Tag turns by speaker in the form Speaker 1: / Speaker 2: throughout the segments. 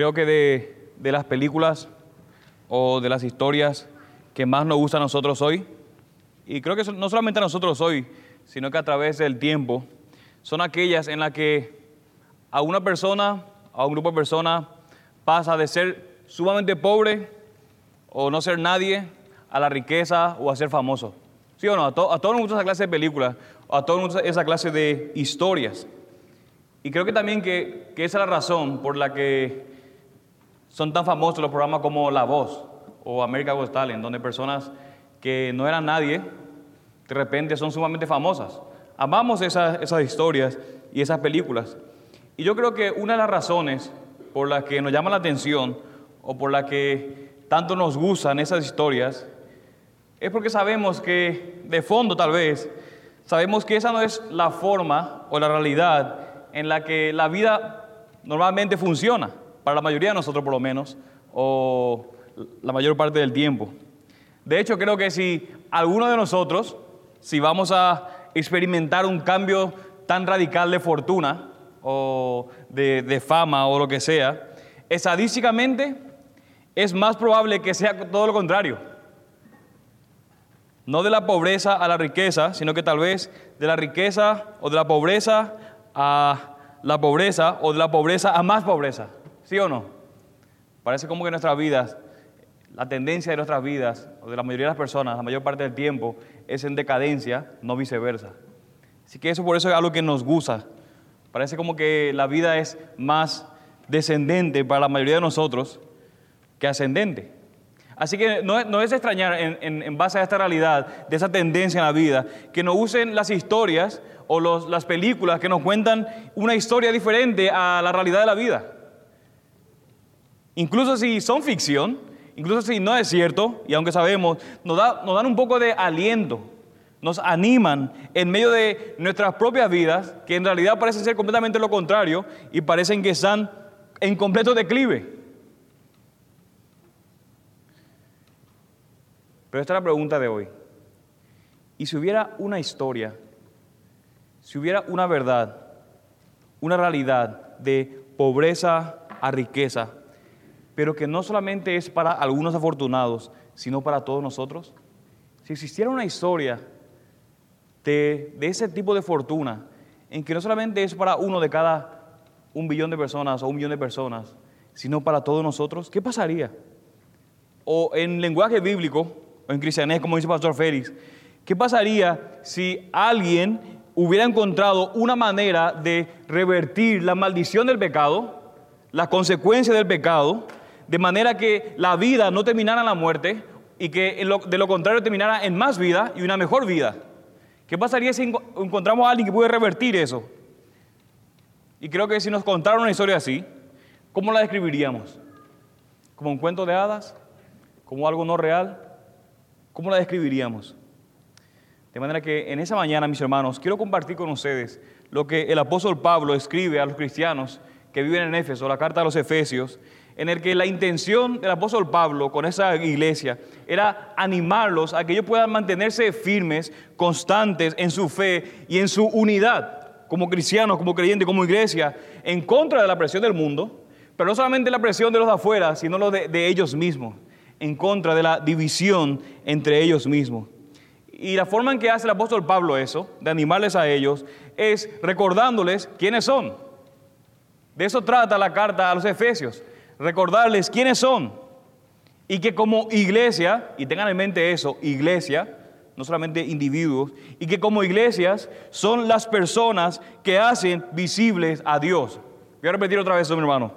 Speaker 1: Creo que de, de las películas o de las historias que más nos gustan a nosotros hoy, y creo que no solamente a nosotros hoy, sino que a través del tiempo, son aquellas en las que a una persona, a un grupo de personas, pasa de ser sumamente pobre o no ser nadie a la riqueza o a ser famoso. ¿Sí o no? A, todos nos gusta esa clase de películas, a todos nos gusta esa clase de historias. Y creo que también que, que esa es la razón por la que son tan famosos los programas como La Voz o America Got Talent, donde personas que no eran nadie, de repente son sumamente famosas. Amamos esas, esas historias y esas películas. Y yo creo que una de las razones por las que nos llama la atención o por la que tanto nos gustan esas historias es porque sabemos que, de fondo tal vez, sabemos que esa no es la forma o la realidad en la que la vida normalmente funciona, para la mayoría de nosotros por lo menos, o la mayor parte del tiempo. De hecho, creo que si alguno de nosotros, si vamos a experimentar un cambio tan radical de fortuna o de, fama o lo que sea, estadísticamente es más probable que sea todo lo contrario. No de la pobreza a la riqueza, sino que tal vez de la riqueza o de la pobreza a la pobreza o de la pobreza a más pobreza. ¿Sí o no? Parece como que nuestras vidas, la tendencia de nuestras vidas, o de la mayoría de las personas, la mayor parte del tiempo, es en decadencia, no viceversa. Así que eso por eso es algo que nos gusta. Parece como que la vida es más descendente para la mayoría de nosotros que ascendente. Así que no, es extrañar en, base a esta realidad, de esa tendencia en la vida, que nos usen las historias o las películas que nos cuentan una historia diferente a la realidad de la vida. Incluso si son ficción, incluso si no es cierto, y aunque sabemos, nos, dan un poco de aliento, nos animan en medio de nuestras propias vidas, que en realidad parecen ser completamente lo contrario y parecen que están en completo declive. Pero esta es la pregunta de hoy. ¿Y si hubiera una historia, si hubiera una verdad, una realidad de pobreza a riqueza, pero que no solamente es para algunos afortunados, sino para todos nosotros? Si existiera una historia de, de ese tipo de fortuna, en que no solamente es para uno de cada un billón de personas o un millón de personas, sino para todos nosotros, ¿qué pasaría? O en lenguaje bíblico, o en cristianés, como dice el Pastor Félix, ¿qué pasaría si alguien hubiera encontrado una manera de revertir la maldición del pecado, la consecuencia del pecado, de manera que la vida no terminara en la muerte y que de lo contrario terminara en más vida y una mejor vida? ¿Qué pasaría si encontramos a alguien que puede revertir eso? Y creo que si nos contaran una historia así, ¿cómo la describiríamos? ¿Como un cuento de hadas? ¿Como algo no real? ¿Cómo la describiríamos? De manera que en esa mañana, mis hermanos, quiero compartir con ustedes lo que el apóstol Pablo escribe a los cristianos que viven en Éfeso, la carta a los Efesios, en el que la intención del apóstol Pablo con esa iglesia era animarlos a que ellos puedan mantenerse firmes, constantes en su fe y en su unidad como cristianos, como creyentes, como iglesia, en contra de la presión del mundo, pero no solamente la presión de los afuera, sino lo de, de ellos mismos, en contra de la división entre ellos mismos. Y la forma en que hace el apóstol Pablo eso, de animarles a ellos, es recordándoles quiénes son. De eso trata la carta a los Efesios, recordarles quiénes son. Y que como iglesia, y tengan en mente eso, iglesia, no solamente individuos, y que como iglesias son las personas que hacen visibles a Dios. Voy a repetir otra vez eso, mi hermano.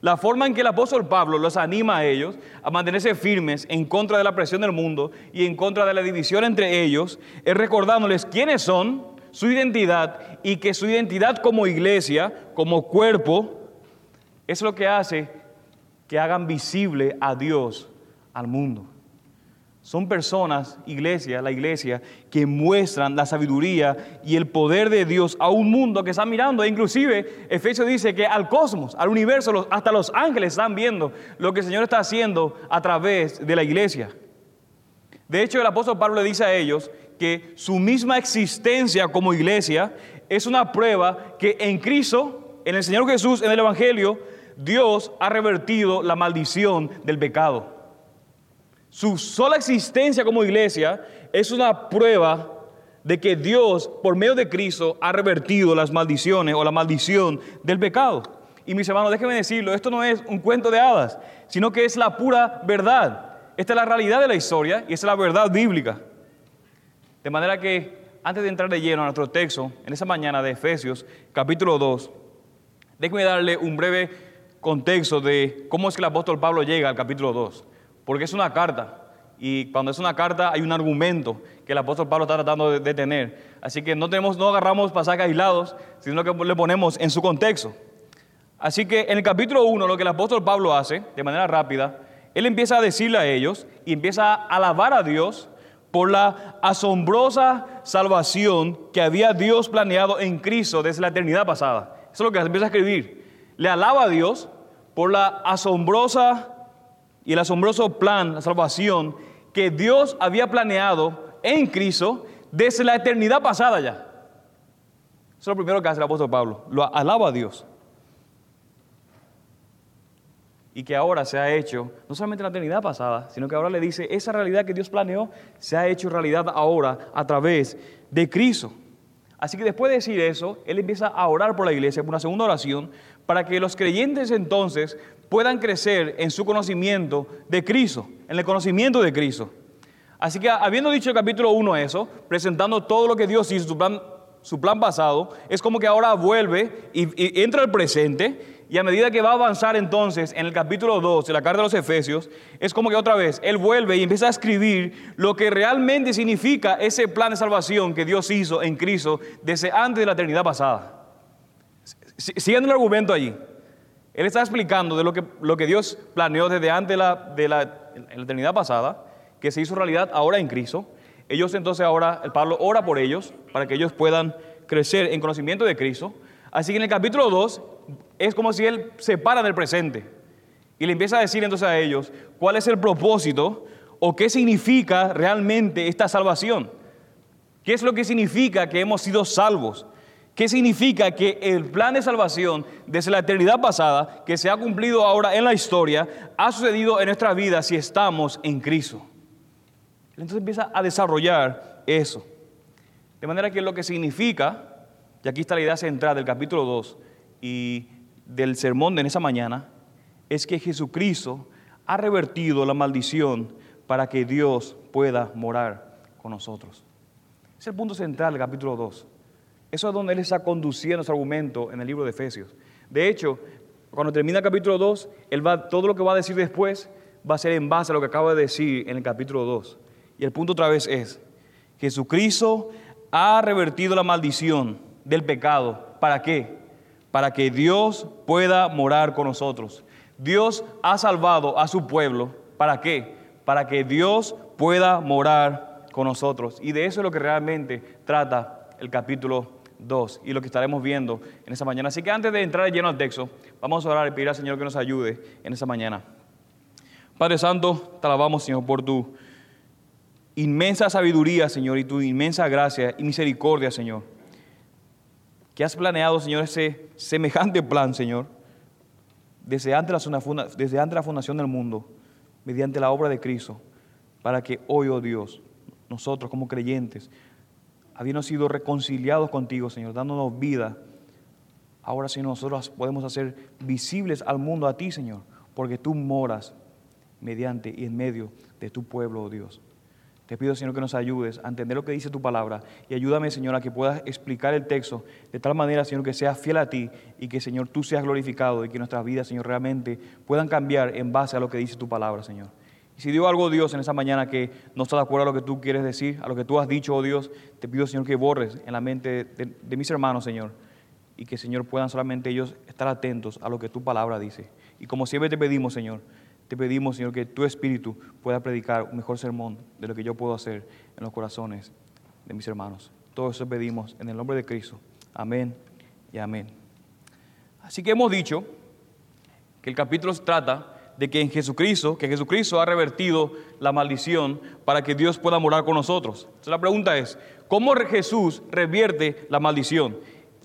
Speaker 1: La forma en que el apóstol Pablo los anima a ellos a mantenerse firmes en contra de la presión del mundo y en contra de la división entre ellos es recordándoles quiénes son, su identidad y que su identidad como iglesia, como cuerpo, es lo que hace que hagan visible a Dios al mundo. Son personas, iglesia, la iglesia, que muestran la sabiduría y el poder de Dios a un mundo que está mirando. E inclusive, Efesios dice que al cosmos, al universo, hasta los ángeles están viendo lo que el Señor está haciendo a través de la iglesia. De hecho, el apóstol Pablo le dice a ellos que su misma existencia como iglesia es una prueba que en Cristo, en el Señor Jesús, en el Evangelio, Dios ha revertido la maldición del pecado. Su sola existencia como iglesia es una prueba de que Dios, por medio de Cristo, ha revertido las maldiciones o la maldición del pecado. Y mis hermanos, déjenme decirlo, esto no es un cuento de hadas, sino que es la pura verdad. Esta es la realidad de la historia y esta es la verdad bíblica. De manera que, antes de entrar de lleno a nuestro texto, en esa mañana de Efesios, capítulo 2, déjenme darle un breve contexto de cómo es que el apóstol Pablo llega al capítulo 2. Porque es una carta. Y cuando es una carta hay un argumento que el apóstol Pablo está tratando de, tener. Así que no, tenemos, no agarramos pasajes aislados, sino que le ponemos en su contexto. Así que en el capítulo 1 lo que el apóstol Pablo hace, de manera rápida, él empieza a decirle a ellos y empieza a alabar a Dios por la asombrosa salvación que había Dios planeado en Cristo desde la eternidad pasada. Eso es lo que empieza a escribir. Le alaba a Dios por la asombrosa y el asombroso plan, la salvación que Dios había planeado en Cristo desde la eternidad pasada ya. Eso es lo primero que hace el apóstol Pablo. Lo alaba a Dios. Y que ahora se ha hecho, no solamente en la eternidad pasada, sino que ahora le dice, esa realidad que Dios planeó se ha hecho realidad ahora a través de Cristo. Así que después de decir eso, él empieza a orar por la iglesia, por una segunda oración, para que los creyentes entonces puedan crecer en su conocimiento de Cristo, en el conocimiento de Cristo. Así que habiendo dicho el capítulo 1 eso, presentando todo lo que Dios hizo, su plan, pasado, es como que ahora vuelve y, entra al presente y a medida que va a avanzar entonces en el capítulo 2 de la carta de los Efesios, es como que otra vez Él vuelve y empieza a escribir lo que realmente significa ese plan de salvación que Dios hizo en Cristo desde antes de la eternidad pasada. Siguiendo el argumento allí. Él está explicando de lo que, lo que Dios planeó desde antes de la, de la, eternidad pasada, que se hizo realidad ahora en Cristo. Ellos entonces ahora, el Pablo ora por ellos para que ellos puedan crecer en conocimiento de Cristo. Así que en el capítulo 2 es como si él se para del presente y le empieza a decir entonces a ellos cuál es el propósito o qué significa realmente esta salvación. ¿Qué es lo que significa que hemos sido salvos? ¿Qué significa que el plan de salvación desde la eternidad pasada, que se ha cumplido ahora en la historia, ha sucedido en nuestra vida si estamos en Cristo? Entonces empieza a desarrollar eso. De manera que lo que significa, y aquí está la idea central del capítulo 2 y del sermón de esa mañana, es que Jesucristo ha revertido la maldición para que Dios pueda morar con nosotros. Es el punto central del capítulo 2. Eso es donde Él está conduciendo su argumento en el libro de Efesios. De hecho, cuando termina el capítulo 2, él va, todo lo que va a decir después va a ser en base a lo que acaba de decir en el capítulo 2. Y el punto otra vez es, Jesucristo ha revertido la maldición del pecado. ¿Para qué? Para que Dios pueda morar con nosotros. Dios ha salvado a su pueblo. ¿Para qué? Para que Dios pueda morar con nosotros. Y de eso es lo que realmente trata el capítulo 2 y lo que estaremos viendo en esa mañana. Así que antes de entrar lleno al texto, vamos a orar y pedir al Señor que nos ayude en esa mañana. Padre Santo, te alabamos, Señor, por tu inmensa sabiduría, Señor, y tu inmensa gracia y misericordia, Señor. Que has planeado, Señor, ese semejante plan, Señor, desde antes, la, desde antes la fundación del mundo, mediante la obra de Cristo, para que hoy, oh Dios, nosotros como creyentes, habiendo sido reconciliados contigo, Señor, dándonos vida, ahora sí nosotros podemos hacer visibles al mundo a ti, Señor, porque tú moras mediante y en medio de tu pueblo, oh Dios. Te pido, Señor, que nos ayudes a entender lo que dice tu palabra y ayúdame, Señor, a que puedas explicar el texto de tal manera, Señor, que sea fiel a ti y que, Señor, tú seas glorificado y que nuestras vidas, Señor, realmente puedan cambiar en base a lo que dice tu palabra, Señor. Y si dio algo Dios en esa mañana que no está de acuerdo a lo que tú quieres decir, a lo que tú has dicho, oh Dios, te pido, Señor, que borres en la mente de, mis hermanos, Señor, y que, Señor, puedan solamente ellos estar atentos a lo que tu palabra dice. Y como siempre te pedimos, Señor, te pedimos, Señor, que tu Espíritu pueda predicar un mejor sermón de lo que yo puedo hacer en los corazones de mis hermanos. Todo eso pedimos en el nombre de Cristo. Amén y amén. Así que hemos dicho que el capítulo trata de que en Jesucristo, que Jesucristo ha revertido la maldición para que Dios pueda morar con nosotros. Entonces la pregunta es, ¿cómo Jesús revierte la maldición?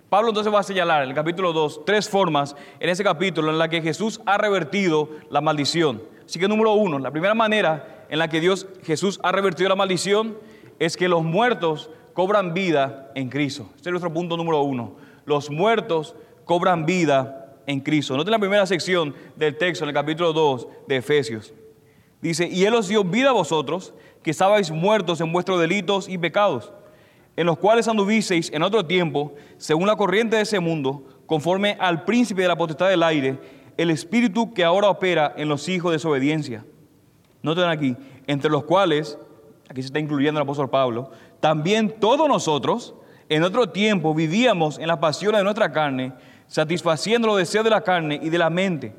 Speaker 1: Pablo entonces va a señalar en el capítulo 2 tres formas en ese capítulo en la que Jesús ha revertido la maldición. Así que número uno, la primera manera en la que Dios, Jesús ha revertido la maldición es que los muertos cobran vida en Cristo. Este es nuestro punto número uno. Los muertos cobran vida en Cristo. Noten la primera sección del texto en el capítulo 2 de Efesios. Dice, y Él os dio vida a vosotros, que estabais muertos en vuestros delitos y pecados, en los cuales anduvisteis en otro tiempo, según la corriente de ese mundo, conforme al príncipe de la potestad del aire, el espíritu que ahora opera en los hijos de desobediencia. Noten aquí, entre los cuales, aquí se está incluyendo el apóstol Pablo, también todos nosotros, en otro tiempo, vivíamos en las pasiones de nuestra carne, satisfaciendo los deseos de la carne y de la mente.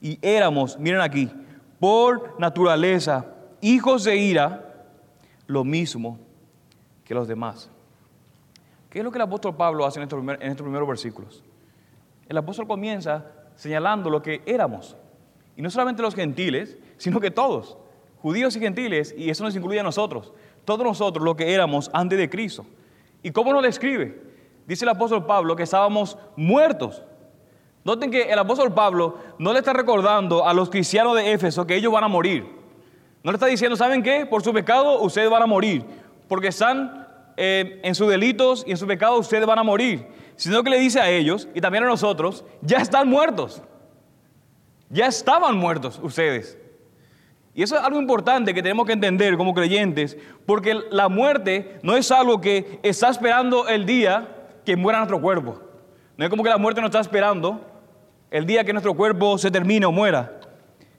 Speaker 1: Y éramos, miren aquí, por naturaleza, hijos de ira, lo mismo que los demás. ¿Qué es lo que el apóstol Pablo hace en estos, primeros versículos? El apóstol comienza señalando lo que éramos. Y no solamente los gentiles, sino que todos, judíos y gentiles, y eso nos incluye a nosotros, todos nosotros lo que éramos antes de Cristo. ¿Y cómo nos describe? Dice el apóstol Pablo que estábamos muertos. Noten que el apóstol Pablo no le está recordando a los cristianos de Éfeso que ellos van a morir. No le está diciendo, ¿saben qué? Por su pecado ustedes van a morir. Porque están eh, en sus delitos y en su pecado ustedes van a morir. Sino que le dice a ellos y también a nosotros, ya están muertos. Ya estaban muertos ustedes. Y eso es algo importante que tenemos que entender como creyentes, porque la muerte no es algo que está esperando el día que muera nuestro cuerpo. No es como que la muerte no está esperando el día que nuestro cuerpo se termine o muera,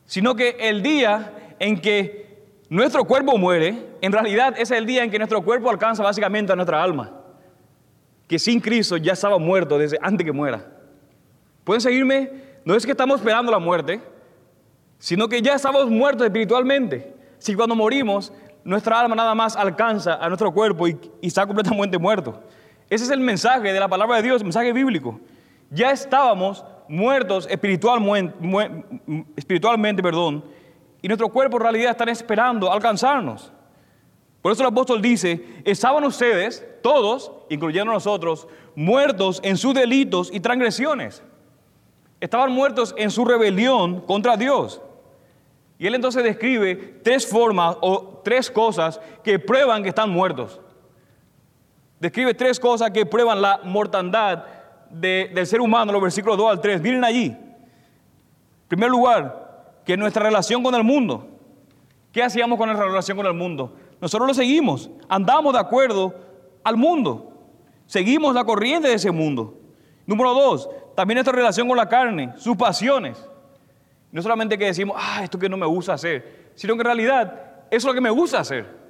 Speaker 1: sino que el día en que nuestro cuerpo muere, en realidad es el día en que nuestro cuerpo alcanza básicamente a nuestra alma, que sin Cristo ya estaba muerto desde antes que muera. ¿Pueden seguirme? No es que estamos esperando la muerte, sino que ya estamos muertos espiritualmente. Si cuando morimos, nuestra alma nada más alcanza a nuestro cuerpo y, está completamente muerto. Ese es el mensaje de la palabra de Dios, el mensaje bíblico. Ya estábamos muertos espiritualmente, espiritualmente perdón, y nuestro cuerpo en realidad está esperando alcanzarnos. Por eso el apóstol dice, estaban ustedes, todos, incluyendo nosotros, muertos en sus delitos y transgresiones. Estaban muertos en su rebelión contra Dios. Y él entonces describe tres formas o tres cosas que prueban que están muertos. Describe tres cosas que prueban la mortandad del ser humano, los versículos 2 al 3. Miren allí. En primer lugar, que nuestra relación con el mundo. ¿Qué hacíamos con nuestra relación con el mundo? Nosotros lo seguimos, andamos de acuerdo al mundo, seguimos la corriente de ese mundo. Número dos, también nuestra relación con la carne, sus pasiones. No solamente que decimos, ah, esto que no me gusta hacer, sino que en realidad eso es lo que me gusta hacer.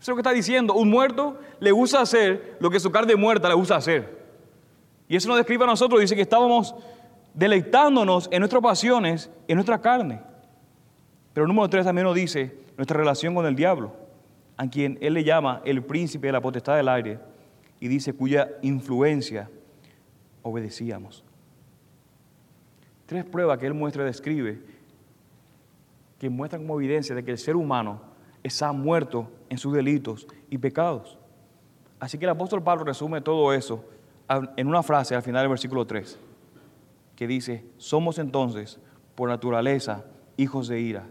Speaker 1: Eso es lo que está diciendo. Un muerto le gusta hacer lo que su carne muerta le gusta hacer. Y eso nos describe a nosotros, dice que estábamos deleitándonos en nuestras pasiones, en nuestra carne. Pero el número tres también nos dice nuestra relación con el diablo, a quien él le llama el príncipe de la potestad del aire, y dice cuya influencia obedecíamos. Tres pruebas que él muestra y describe que muestran como evidencia de que el ser humano está muerto en sus delitos y pecados. Así que el apóstol Pablo resume todo eso en una frase al final del versículo 3, que dice, somos entonces por naturaleza hijos de ira.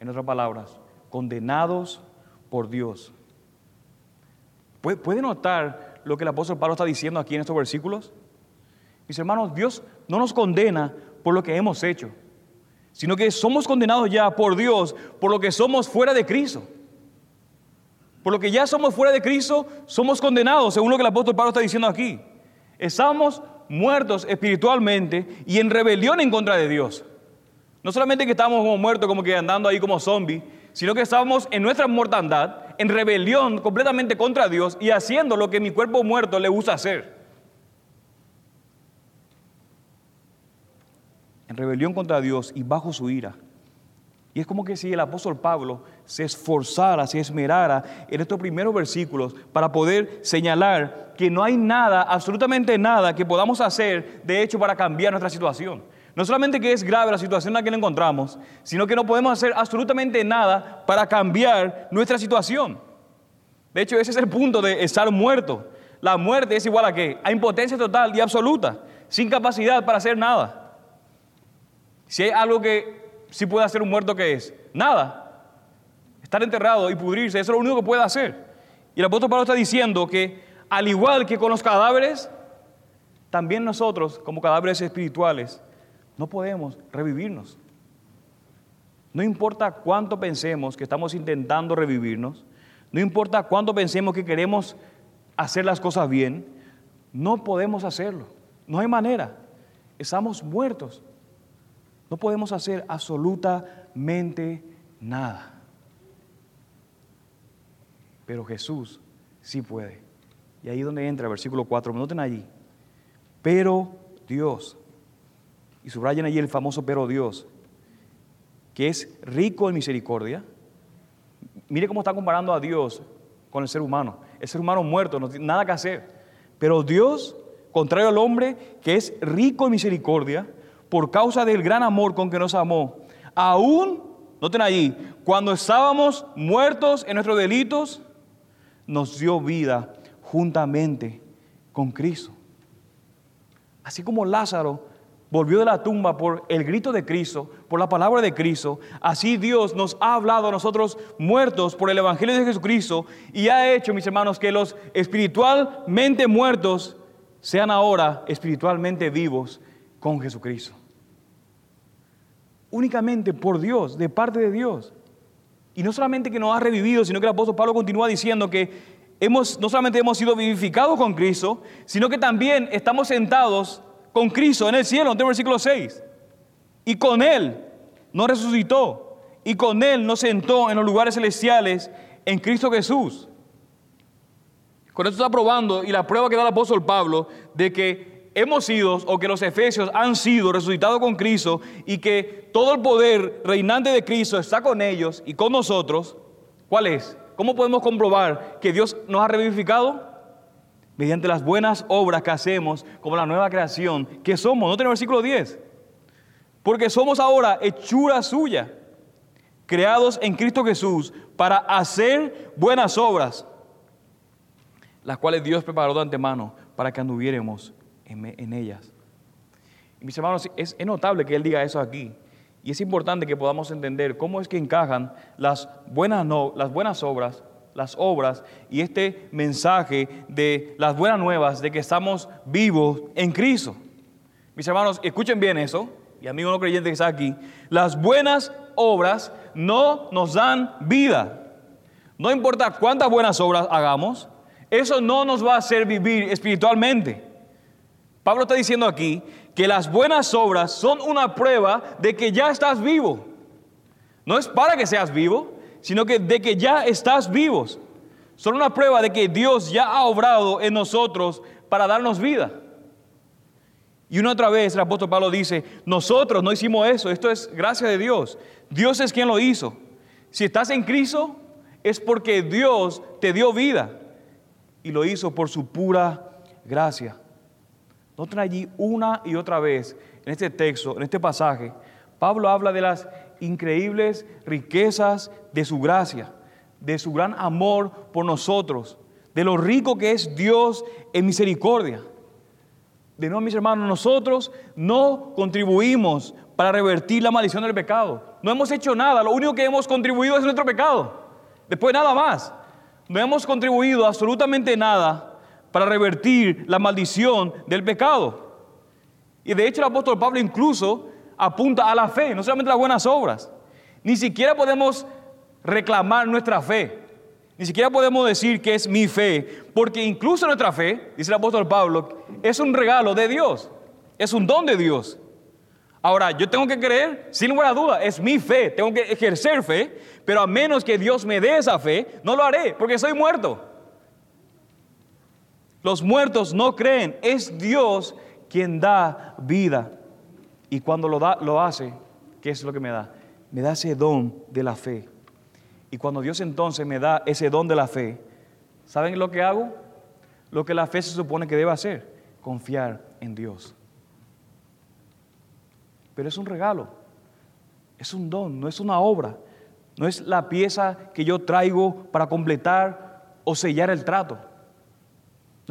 Speaker 1: En otras palabras, condenados por Dios. ¿Puede notar lo que el apóstol Pablo está diciendo aquí en estos versículos? Mis hermanos, Dios no nos condena por lo que hemos hecho, sino que somos condenados ya por Dios por lo que somos fuera de Cristo. Por lo que ya somos fuera de Cristo, somos condenados, según lo que el apóstol Pablo está diciendo aquí. Estamos muertos espiritualmente y en rebelión en contra de Dios. No solamente que estamos como muertos, como que andando ahí como zombies, sino que estamos en nuestra mortandad, en rebelión completamente contra Dios y haciendo lo que mi cuerpo muerto le gusta hacer. En rebelión contra Dios y bajo su ira. Y es como que si el apóstol Pablo se esforzara, se esmerara en estos primeros versículos para poder señalar que no hay nada, absolutamente nada que podamos hacer, de hecho, para cambiar nuestra situación. No solamente que es grave la situación en la que nos encontramos, sino que no podemos hacer absolutamente nada para cambiar nuestra situación. De hecho, ese es el punto de estar muerto. La muerte es igual a qué? A impotencia total y absoluta, sin capacidad para hacer nada. Si hay algo que sí puede hacer un muerto, ¿qué es? Nada. Estar enterrado y pudrirse, eso es lo único que puede hacer. Y el apóstol Pablo está diciendo que, al igual que con los cadáveres, también nosotros, como cadáveres espirituales, no podemos revivirnos. No importa cuánto pensemos que estamos intentando revivirnos, no importa cuánto pensemos que queremos hacer las cosas bien, no podemos hacerlo. No hay manera. Estamos muertos. No podemos hacer absolutamente nada. Pero Jesús sí puede. Y ahí es donde entra el versículo 4. Noten allí. Pero Dios. Y subrayen allí el famoso pero Dios. Que es rico en misericordia. Mire cómo está comparando a Dios con el ser humano. El ser humano muerto, no tiene nada que hacer. Pero Dios, contrario al hombre, que es rico en misericordia, por causa del gran amor con que nos amó, aún, noten allí, cuando estábamos muertos en nuestros delitos, nos dio vida juntamente con Cristo. Así como Lázaro volvió de la tumba por el grito de Cristo, por la palabra de Cristo, así Dios nos ha hablado a nosotros muertos por el Evangelio de Jesucristo y ha hecho, mis hermanos, que los espiritualmente muertos sean ahora espiritualmente vivos con Jesucristo. Únicamente por Dios, de parte de Dios. Y no solamente que nos ha revivido, sino que el apóstol Pablo continúa diciendo que no solamente hemos sido vivificados con Cristo, sino que también estamos sentados con Cristo en el cielo, en el versículo 6. Y con Él nos resucitó y con Él nos sentó en los lugares celestiales en Cristo Jesús. Con esto está probando y la prueba que da el apóstol Pablo de que hemos sido o que los efesios han sido resucitados con Cristo y que todo el poder reinante de Cristo está con ellos y con nosotros. ¿Cuál es? ¿Cómo podemos comprobar que Dios nos ha revivificado? Mediante las buenas obras que hacemos como la nueva creación que somos. ¿No el versículo 10? Porque somos ahora hechura suya, creados en Cristo Jesús para hacer buenas obras, las cuales Dios preparó de antemano para que anduviéramos en, ellas. Mis hermanos, es, notable que Él diga eso aquí. Y es importante que podamos entender cómo es que encajan las buenas, no, las buenas obras, las obras y este mensaje de las buenas nuevas de que estamos vivos en Cristo. Mis hermanos, escuchen bien eso, y amigo no creyente que está aquí, las buenas obras no nos dan vida. No importa cuántas buenas obras hagamos, eso no nos va a hacer vivir espiritualmente. Pablo está diciendo aquí que las buenas obras son una prueba de que ya estás vivo. No es para que seas vivo, sino que de que ya estás vivos. Son una prueba de que Dios ya ha obrado en nosotros para darnos vida. Y una otra vez el apóstol Pablo dice, nosotros no hicimos eso, esto es gracia de Dios. Dios es quien lo hizo. Si estás en Cristo, es porque Dios te dio vida y lo hizo por su pura gracia. Noten allí una y otra vez en este texto, en este pasaje, Pablo habla de las increíbles riquezas de su gracia, de su gran amor por nosotros, de lo rico que es Dios en misericordia. De nuevo, mis hermanos, nosotros no contribuimos para revertir la maldición del pecado. No hemos hecho nada, lo único que hemos contribuido es nuestro pecado. Después nada más. No hemos contribuido absolutamente nada para revertir la maldición del pecado. Y de hecho el apóstol Pablo incluso apunta a la fe, no solamente a las buenas obras. Ni siquiera podemos reclamar nuestra fe. Ni siquiera podemos decir que es mi fe, porque incluso nuestra fe, dice el apóstol Pablo, es un regalo de Dios, es un don de Dios. Ahora, yo tengo que creer, sin lugar a duda, es mi fe, tengo que ejercer fe, pero a menos que Dios me dé esa fe, no lo haré, porque soy muerto. Los muertos no creen, es Dios quien da vida. Y cuando lo, da, lo hace, ¿qué es lo que me da? Me da ese don de la fe. Y cuando Dios entonces me da ese don de la fe, ¿saben lo que hago? Lo que la fe se supone que debe hacer, confiar en Dios. Pero es un regalo, es un don, no es una obra, no es la pieza que yo traigo para completar o sellar el trato.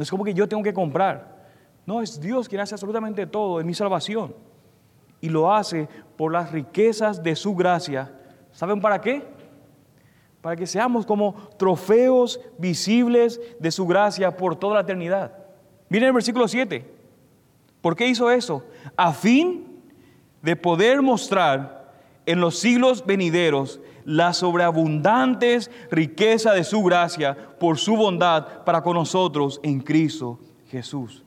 Speaker 1: No es como que yo tengo que comprar. No, es Dios quien hace absolutamente todo en mi salvación. Y lo hace por las riquezas de su gracia. ¿Saben para qué? Para que seamos como trofeos visibles de su gracia por toda la eternidad. Miren el versículo 7. ¿Por qué hizo eso? A fin de poder mostrar en los siglos venideros la sobreabundantes riqueza de su gracia por su bondad para con nosotros en Cristo Jesús.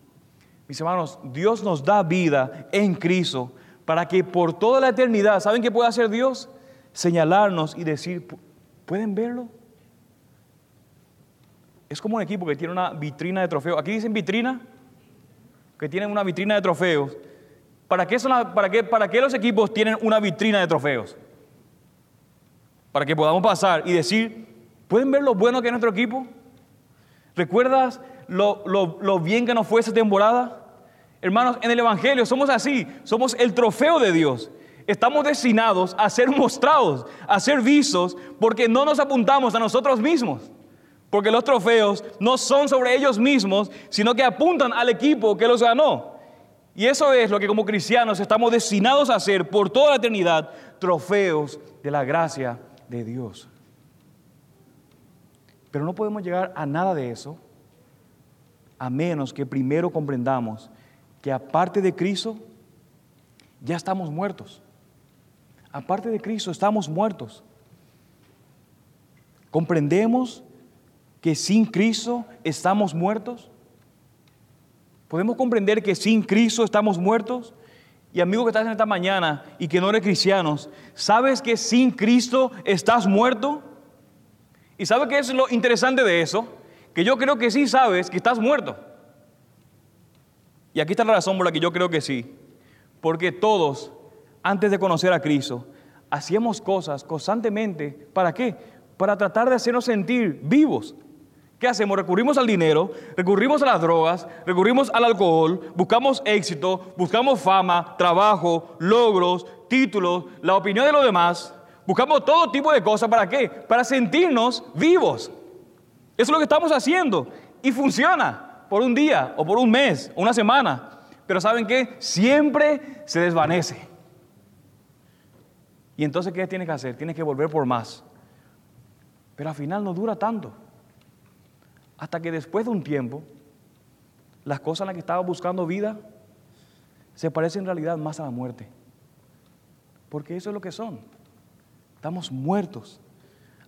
Speaker 1: Mis hermanos, Dios nos da vida en Cristo para que por toda la eternidad, ¿saben qué puede hacer Dios? Señalarnos y decir, ¿pueden verlo? Es como un equipo que tiene una vitrina de trofeos. Aquí dicen vitrina, que tienen una vitrina de trofeos. ¿Para qué, son para, qué, ¿Para qué los equipos tienen una vitrina de trofeos? para que podamos pasar y decir, ¿pueden ver lo bueno que es nuestro equipo? ¿Recuerdas lo, bien que nos fue esa temporada? Hermanos, en el Evangelio somos así, somos el trofeo de Dios. Estamos destinados a ser mostrados, a ser vistos, porque no nos apuntamos a nosotros mismos. Porque los trofeos no son sobre ellos mismos, sino que apuntan al equipo que los ganó. Y eso es lo que como cristianos estamos destinados a hacer por toda la eternidad, trofeos de la gracia de Dios. Pero no podemos llegar a nada de eso a menos que primero comprendamos que aparte de Cristo ya estamos muertos. Aparte de Cristo estamos muertos. ¿Comprendemos que sin Cristo estamos muertos? ¿Podemos comprender que sin Cristo estamos muertos? Y amigo que estás en esta mañana y que no eres cristiano, ¿sabes que sin Cristo estás muerto? ¿Y sabes qué es lo interesante de eso? Que yo creo que sí sabes que estás muerto. Y aquí está la razón por la que yo creo que sí. Porque todos, antes de conocer a Cristo, hacíamos cosas constantemente. ¿Para qué? Para tratar de hacernos sentir vivos. ¿Qué hacemos? Recurrimos al dinero, recurrimos a las drogas, recurrimos al alcohol, buscamos éxito, buscamos fama, trabajo, logros, títulos, la opinión de los demás. Buscamos todo tipo de cosas. ¿Para qué? Para sentirnos vivos. Eso es lo que estamos haciendo. Y funciona por un día o por un mes o una semana. Pero ¿saben qué? Siempre se desvanece. Y entonces, ¿qué tienes que hacer? Tienes que volver por más. Pero al final no dura tanto. Hasta que después de un tiempo, las cosas en las que estaba buscando vida se parecen en realidad más a la muerte. Porque eso es lo que son. Estamos muertos.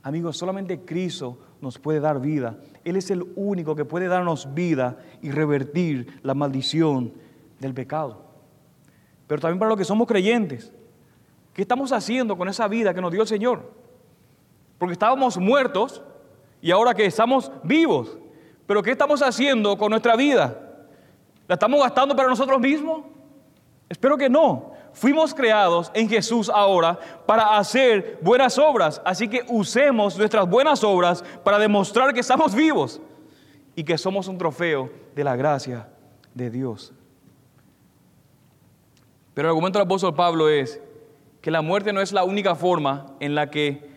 Speaker 1: Amigos, solamente Cristo nos puede dar vida. Él es el único que puede darnos vida y revertir la maldición del pecado. Pero también para los que somos creyentes, ¿qué estamos haciendo con esa vida que nos dio el Señor? Porque estábamos muertos y ahora que estamos vivos. Pero ¿qué estamos haciendo con nuestra vida? ¿La estamos gastando para nosotros mismos? Espero que no. Fuimos creados en Jesús ahora para hacer buenas obras, así que usemos nuestras buenas obras para demostrar que estamos vivos y que somos un trofeo de la gracia de Dios. Pero el argumento del apóstol Pablo es que la muerte no es la única forma en la que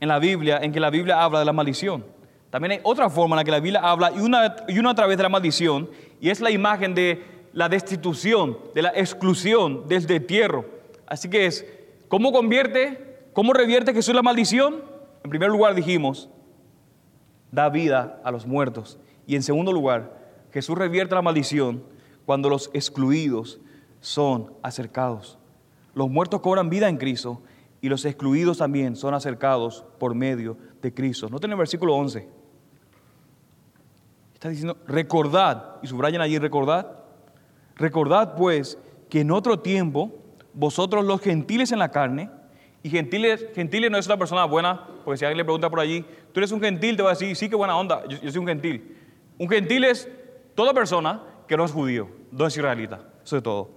Speaker 1: en la Biblia en que la Biblia habla de la maldición. También hay otra forma en la que la Biblia habla, y una, y una través de la maldición, y es la imagen de la destitución, de la exclusión, del destierro. Así que es, ¿cómo convierte, cómo revierte Jesús la maldición? En primer lugar dijimos, da vida a los muertos. Y en segundo lugar, Jesús revierte la maldición cuando los excluidos son acercados. Los muertos cobran vida en Cristo y los excluidos también son acercados por medio de Cristo. Noten el versículo 11. Está diciendo, recordad, y subrayan allí, recordad. Recordad pues que en otro tiempo vosotros los gentiles en la carne, y gentiles, gentiles no es una persona buena, porque si alguien le pregunta por allí, tú eres un gentil, te va a decir, sí, qué buena onda, yo, soy un gentil. Un gentil es toda persona que no es judío, no es israelita, eso es todo.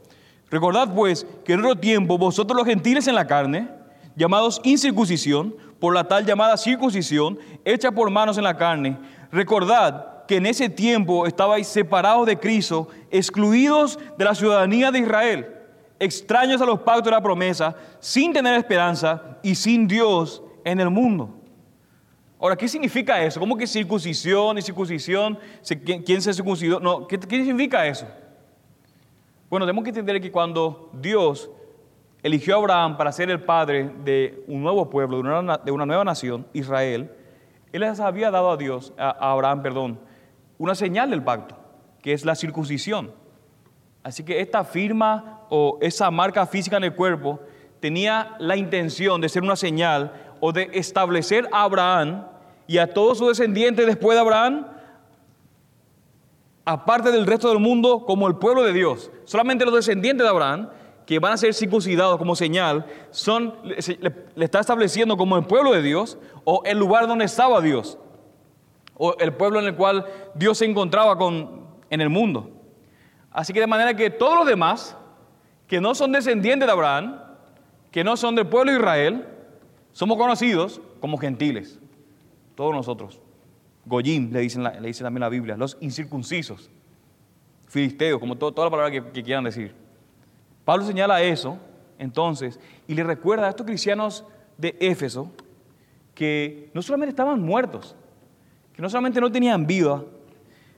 Speaker 1: Recordad pues que en otro tiempo vosotros los gentiles en la carne, llamados incircuncisión, por la tal llamada circuncisión, hecha por manos en la carne, recordad que en ese tiempo estabais separados de Cristo, excluidos de la ciudadanía de Israel, extraños a los pactos de la promesa, sin tener esperanza y sin Dios en el mundo. Ahora, ¿qué significa eso? ¿Cómo que circuncisión y circuncisión? ¿Quién se circuncidó? No, ¿qué, ¿qué significa eso? Bueno, tenemos que entender que cuando Dios eligió a Abraham para ser el padre de un nuevo pueblo, de una, de una nueva nación, Israel, él les había dado a Dios, a Abraham, perdón, una señal del pacto, que es la circuncisión. Así que esta firma o esa marca física en el cuerpo tenía la intención de ser una señal o de establecer a Abraham y a todos sus descendientes después de Abraham, aparte del resto del mundo, como el pueblo de Dios. Solamente los descendientes de Abraham, que van a ser circuncidados como señal, son, le, está estableciendo como el pueblo de Dios o el lugar donde estaba Dios, o el pueblo en el cual Dios se encontraba con, en el mundo. Así que de manera que todos los demás, que no son descendientes de Abraham, que no son del pueblo de Israel, somos conocidos como gentiles todos nosotros. Goyim, le, dicen le dice también la Biblia, los incircuncisos, filisteos, como toda la palabra que, quieran decir. Pablo señala eso, entonces, y le recuerda a estos cristianos de Éfeso que no solamente estaban muertos, no solamente no tenían vida,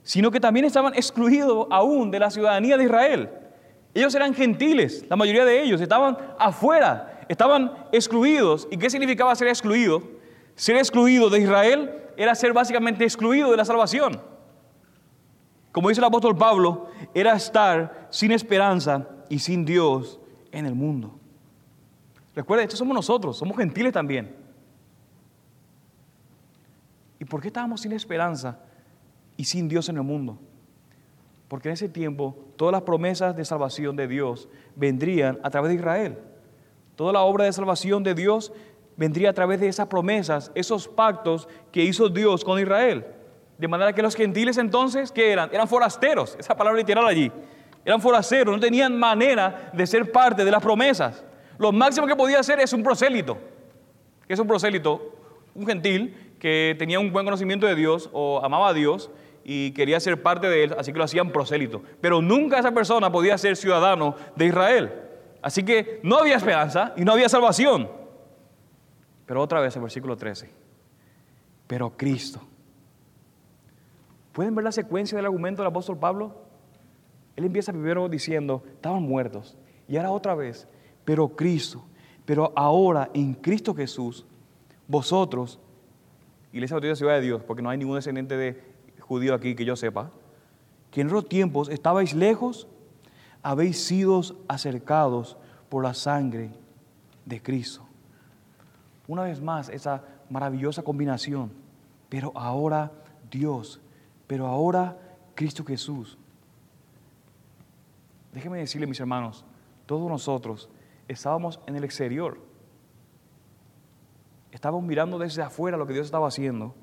Speaker 1: sino que también estaban excluidos aún de la ciudadanía de Israel. Ellos eran gentiles, la mayoría de ellos estaban afuera, estaban excluidos. ¿Y qué significaba ser excluido? Ser excluido de Israel era ser básicamente excluido de la salvación. Como dice el apóstol Pablo, era estar sin esperanza y sin Dios en el mundo. Recuerda, estos somos nosotros, somos gentiles también. ¿Y por qué estábamos sin esperanza y sin Dios en el mundo? Porque en ese tiempo todas las promesas de salvación de Dios vendrían a través de Israel. Toda la obra de salvación de Dios vendría a través de esas promesas, esos pactos que hizo Dios con Israel. De manera que los gentiles entonces, ¿qué eran? Eran forasteros, esa palabra literal allí. Eran forasteros, no tenían manera de ser parte de las promesas. Lo máximo que podía hacer es un prosélito. ¿Qué es un prosélito? Un gentil que tenía un buen conocimiento de Dios o amaba a Dios y quería ser parte de él, así que lo hacían prosélito. Pero nunca esa persona podía ser ciudadano de Israel. Así que no había esperanza y no había salvación. Pero otra vez el versículo 13. Pero Cristo. ¿Pueden ver la secuencia del argumento del apóstol Pablo? Él empieza primero diciendo, estaban muertos. Y ahora otra vez, pero Cristo. Pero ahora en Cristo Jesús, vosotros, Iglesia Bautista Ciudad de Dios, porque no hay ningún descendiente de judío aquí que yo sepa, que en otros tiempos estabais lejos, habéis sido acercados por la sangre de Cristo. Una vez más, esa maravillosa combinación. Pero ahora Dios, pero ahora Cristo Jesús. Déjenme decirle, mis hermanos, todos nosotros estábamos en el exterior. Estábamos mirando desde afuera lo que Dios estaba haciendo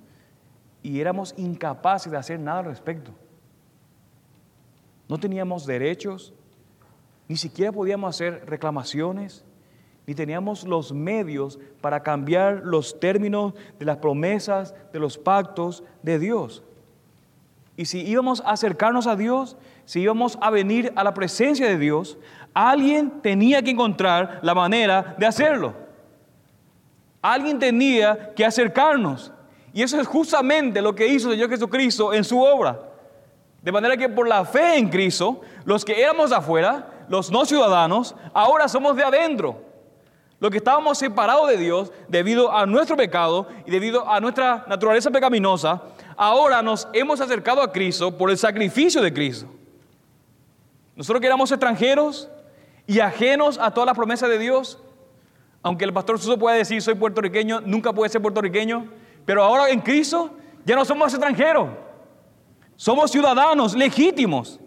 Speaker 1: y éramos incapaces de hacer nada al respecto. No teníamos derechos, ni siquiera podíamos hacer reclamaciones, ni teníamos los medios para cambiar los términos de las promesas, de los pactos de Dios. Y si íbamos a acercarnos a Dios, si íbamos a venir a la presencia de Dios, alguien tenía que encontrar la manera de hacerlo. Alguien tenía que acercarnos. Y eso es justamente lo que hizo el Señor Jesucristo en su obra. De manera que por la fe en Cristo, los que éramos afuera, los no ciudadanos, ahora somos de adentro. Lo que estábamos separados de Dios debido a nuestro pecado y debido a nuestra naturaleza pecaminosa, ahora nos hemos acercado a Cristo por el sacrificio de Cristo. Nosotros que éramos extranjeros y ajenos a todas las promesas de Dios, aunque el pastor Suso pueda decir soy puertorriqueño, nunca puede ser puertorriqueño, pero ahora en Cristo ya no somos extranjeros, somos ciudadanos legítimos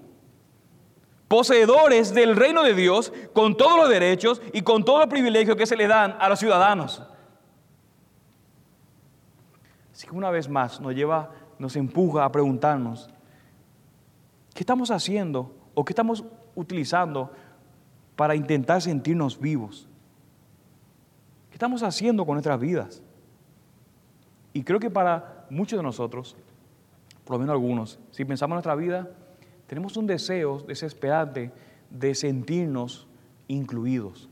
Speaker 1: poseedores del reino de Dios con todos los derechos y con todos los privilegios que se le dan a los ciudadanos. Así que una vez más nos lleva, nos empuja a preguntarnos, ¿qué estamos haciendo o qué estamos utilizando para intentar sentirnos vivos? ¿Qué estamos haciendo con nuestras vidas? Y creo que para muchos de nosotros, por lo menos algunos, si pensamos en nuestra vida, tenemos un deseo desesperante de sentirnos incluidos.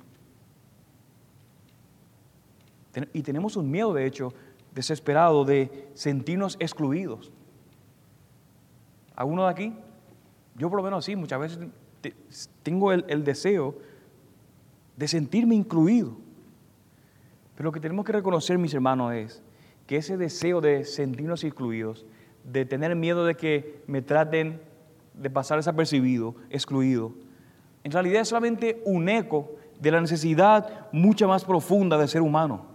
Speaker 1: Y tenemos un miedo, de hecho, desesperado de sentirnos excluidos. ¿Alguno de aquí? Yo por lo menos sí, muchas veces tengo el, el deseo de sentirme incluido. Pero lo que tenemos que reconocer, mis hermanos, es que ese deseo de sentirnos incluidos, de tener miedo de que me traten de pasar desapercibido, excluido, en realidad es solamente un eco de la necesidad mucha más profunda del ser humano.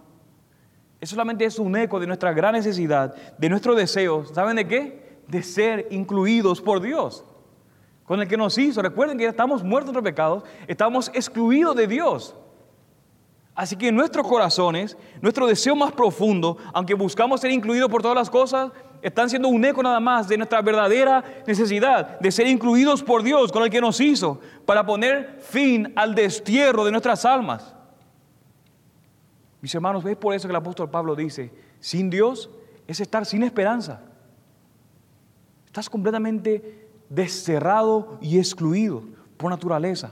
Speaker 1: Es solamente es un eco de nuestra gran necesidad, de nuestro deseo, ¿saben de qué? De ser incluidos por Dios, con el que nos hizo. Recuerden que estamos muertos de pecados, estamos excluidos de Dios. Así que nuestros corazones, nuestro deseo más profundo, aunque buscamos ser incluidos por todas las cosas, están siendo un eco nada más de nuestra verdadera necesidad de ser incluidos por Dios, con el que nos hizo, para poner fin al destierro de nuestras almas. Mis hermanos, ¿ves por eso que el apóstol Pablo dice, sin Dios es estar sin esperanza? Estás completamente desterrado y excluido por naturaleza.